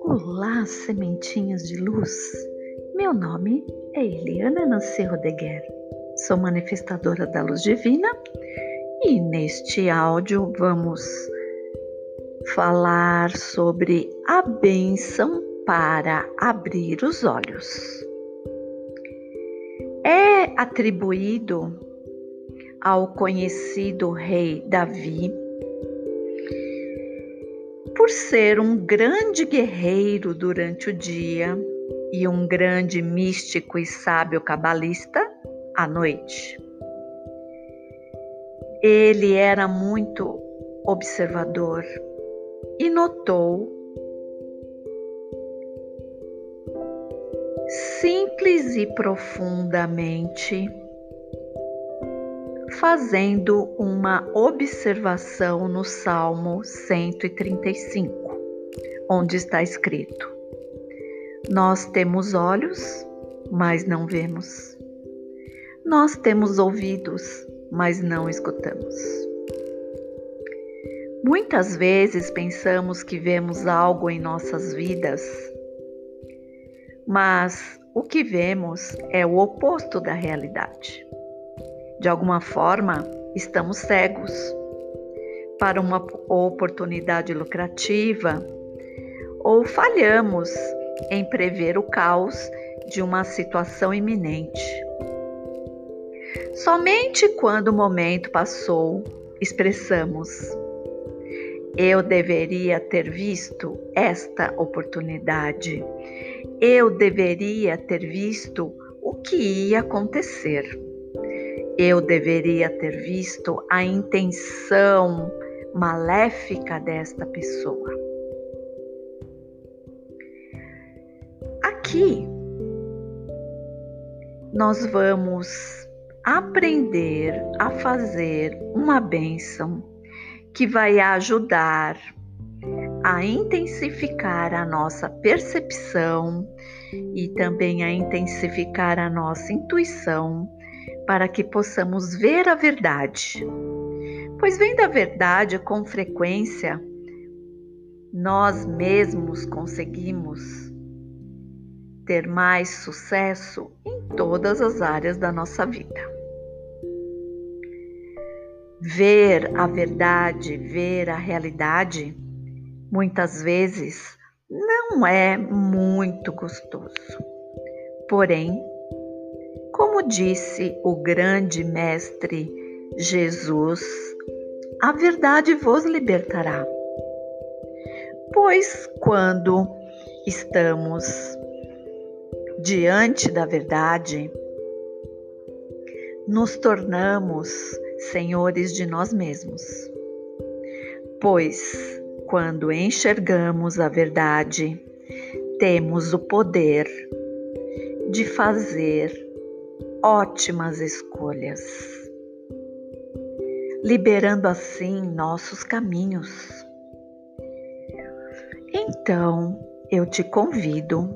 Olá, sementinhas de luz. Meu nome é Eliana Nancy Rodeguer. Sou manifestadora da luz divina e neste áudio vamos falar sobre a bênção para abrir os olhos. É atribuído ao conhecido rei Davi por ser um grande guerreiro durante o dia e um grande místico e sábio cabalista à noite. Ele era muito observador e notou simples e profundamente fazendo uma observação no Salmo 135, onde está escrito: Nós temos olhos, mas não vemos. Nós temos ouvidos, mas não escutamos. Muitas vezes pensamos que vemos algo em nossas vidas, mas o que vemos é o oposto da realidade. De alguma forma, estamos cegos para uma oportunidade lucrativa ou falhamos em prever o caos de uma situação iminente. Somente quando o momento passou, expressamos: Eu deveria ter visto esta oportunidade. Eu deveria ter visto o que ia acontecer. Eu deveria ter visto a intenção maléfica desta pessoa. Aqui nós vamos aprender a fazer uma bênção que vai ajudar a intensificar a nossa percepção e também a intensificar a nossa intuição para que possamos ver a verdade. Pois vendo a verdade com frequência, nós mesmos conseguimos ter mais sucesso em todas as áreas da nossa vida. Ver a verdade, ver a realidade, muitas vezes não é muito gostoso. Porém, como disse o grande Mestre Jesus, a verdade vos libertará. Pois quando estamos diante da verdade, nos tornamos senhores de nós mesmos. Pois quando enxergamos a verdade, temos o poder de fazer ótimas escolhas, liberando assim nossos caminhos. Então, eu te convido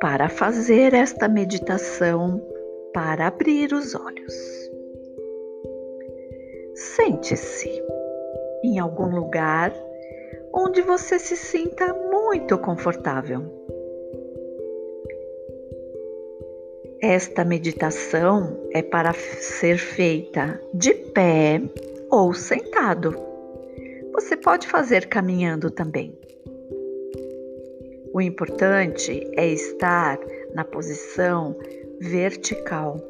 para fazer esta meditação para abrir os olhos. Sente-se em algum lugar onde você se sinta muito confortável. Esta meditação é para ser feita de pé ou sentado. Você pode fazer caminhando também. O importante é estar na posição vertical,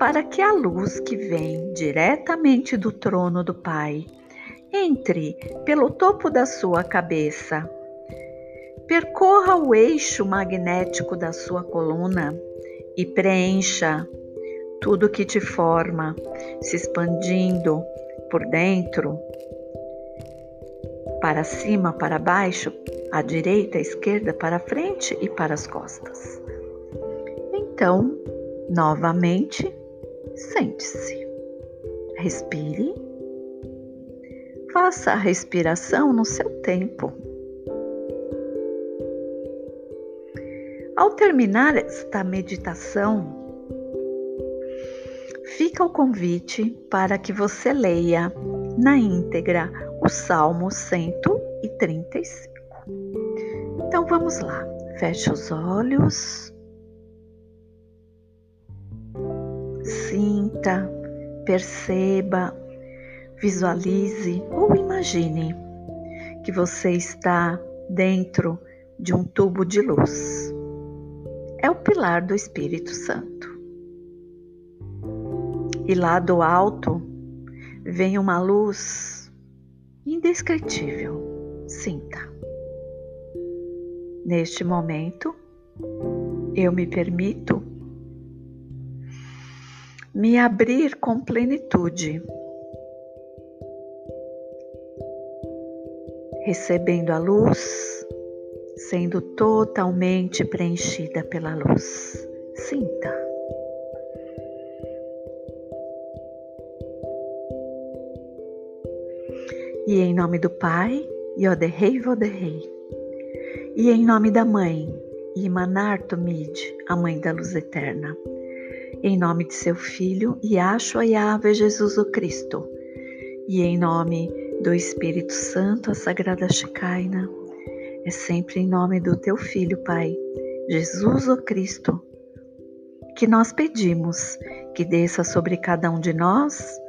para que a luz que vem diretamente do trono do Pai entre pelo topo da sua cabeça, percorra o eixo magnético da sua coluna e preencha tudo que te forma, se expandindo por dentro, para cima, para baixo, à direita, à esquerda, para frente e para as costas. Então, novamente, sente-se. Respire. Faça a respiração no seu tempo. Ao terminar esta meditação, fica o convite para que você leia na íntegra o Salmo 135. Então vamos lá, feche os olhos, sinta, perceba, visualize ou imagine que você está dentro de um tubo de luz. É o pilar do Espírito Santo. E lá do alto vem uma luz indescritível. Sinta. Neste momento, eu me permito me abrir com plenitude, recebendo a luz, sendo totalmente preenchida pela luz. Sinta. E em nome do Pai, Yoderrei Voderrei. E em nome da Mãe, Imanar Tomid, a Mãe da Luz Eterna. Em nome de seu Filho, Yahshua Yahweh Jesus o Cristo. E em nome do Espírito Santo, a Sagrada Shekinah. É sempre em nome do teu Filho, Pai, Jesus o Cristo, que nós pedimos que desça sobre cada um de nós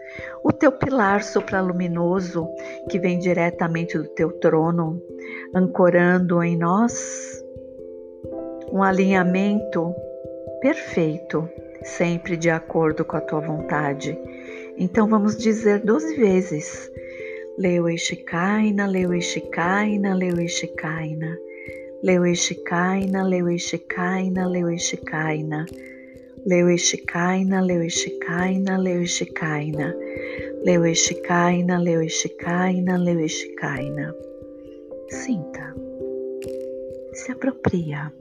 o teu pilar supraluminoso que vem diretamente do teu trono, ancorando em nós um alinhamento perfeito, sempre de acordo com a tua vontade. Então vamos dizer doze vezes: Leu Eshikaina, Leu Eshikaina, Leu Eshikaina. Leu Eshikaina, Leu Eshikaina, Leu Eshikaina. Leuishikaina, Leuishikaina, Leuishikaina. Leuishikaina, Leuishikaina, Leuishikaina. Sinta. Se apropria.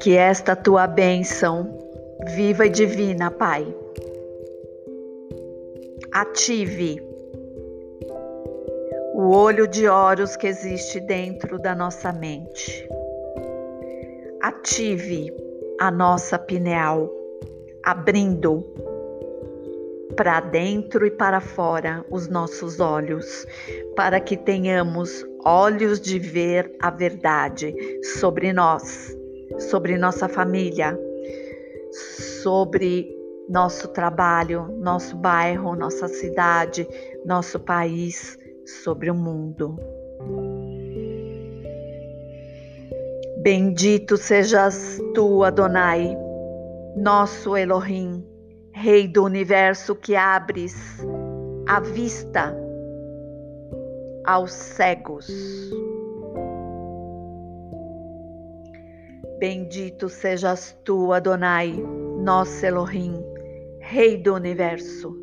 Que esta tua bênção viva e divina, Pai, ative o olho de Horus que existe dentro da nossa mente. Ative a nossa pineal, abrindo para dentro e para fora os nossos olhos, para que tenhamos olhos de ver a verdade sobre nós, sobre nossa família, sobre nosso trabalho, nosso bairro, nossa cidade, nosso país, sobre o mundo. Bendito sejas tu, Adonai, nosso Elohim, Rei do universo que abres a vista aos cegos. Bendito sejas tu, Adonai, nosso Elohim, Rei do universo,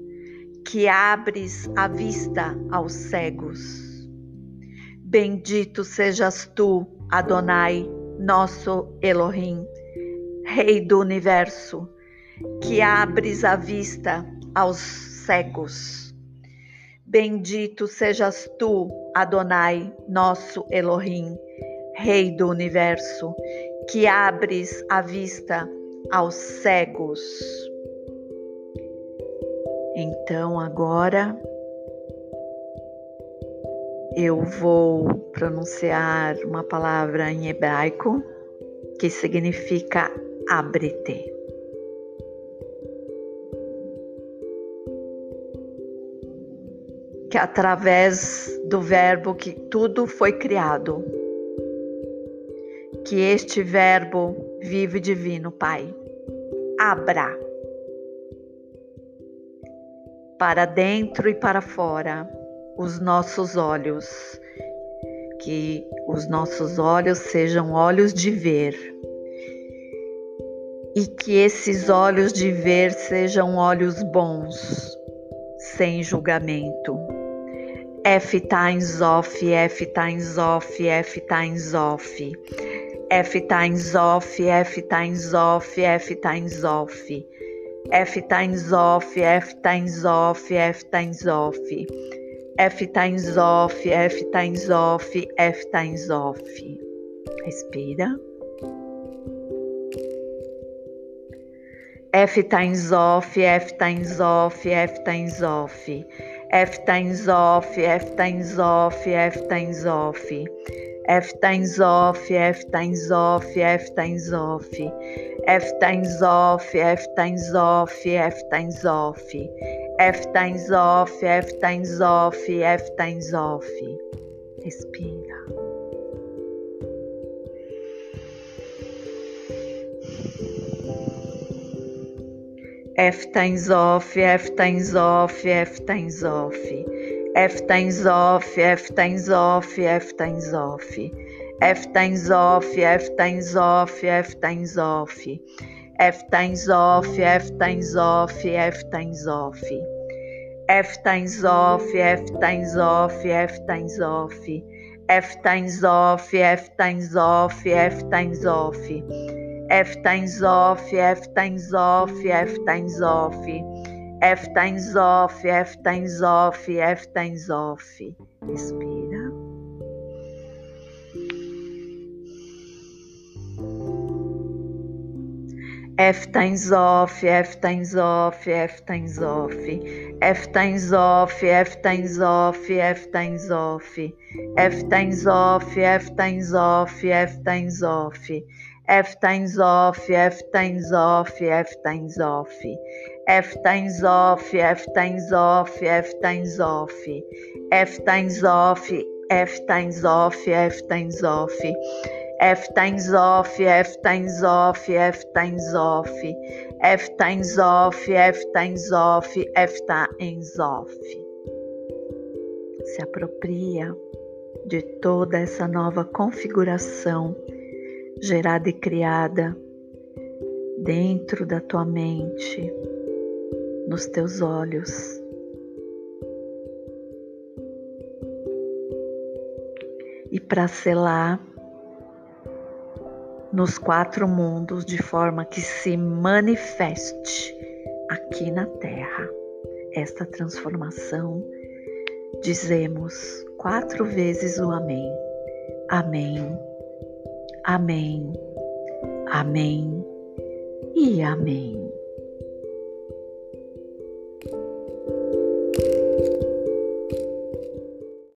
que abres a vista aos cegos. Bendito sejas tu, Adonai, nosso Elohim, Rei do universo, que abres a vista aos cegos. Bendito sejas tu, Adonai, nosso Elohim, Rei do universo, que abres a vista aos cegos. Então agora eu vou pronunciar uma palavra em hebraico que significa abre-te. Que através do verbo que tudo foi criado, que este verbo vive divino, Pai, abra para dentro e para fora os nossos olhos, que os nossos olhos sejam olhos de ver e que esses olhos de ver sejam olhos bons, sem julgamento. F times off, F times off, F times off. F times off, F times off, F times off. F times off, F times off, F times off. F times off, F times off, F times off. Respira. F times off, F times off, F times off. F times off, F times off, F times off. F times off, F times off, F times off. F times off, F times off, F times off. F times off, F times off, F times off. Respira. F times off, F times off, F times off. F times off, F times off, F times off. F times off, F times off, F times off. F times off, F times off, F times off. F times off, F times off, F times off. F times off, F times off, F times off. F times off, F times off, F times off. F times off, F times off, F times off. Respira. F times off, F times off, F times off. F times off, F times off, F times off. F times off, F times off, F times off. F times off, F times off, F times off. F times off, F times off, F times off. F times off, F times off, F times off. F times off, F times off, F times off. F times off, F times off, F times off. Se apropria de toda essa nova configuração gerada e criada dentro da tua mente, nos teus olhos. E para selar nos quatro mundos de forma que se manifeste aqui na Terra esta transformação, dizemos quatro vezes o Amém. Amém. Amém, Amém e Amém.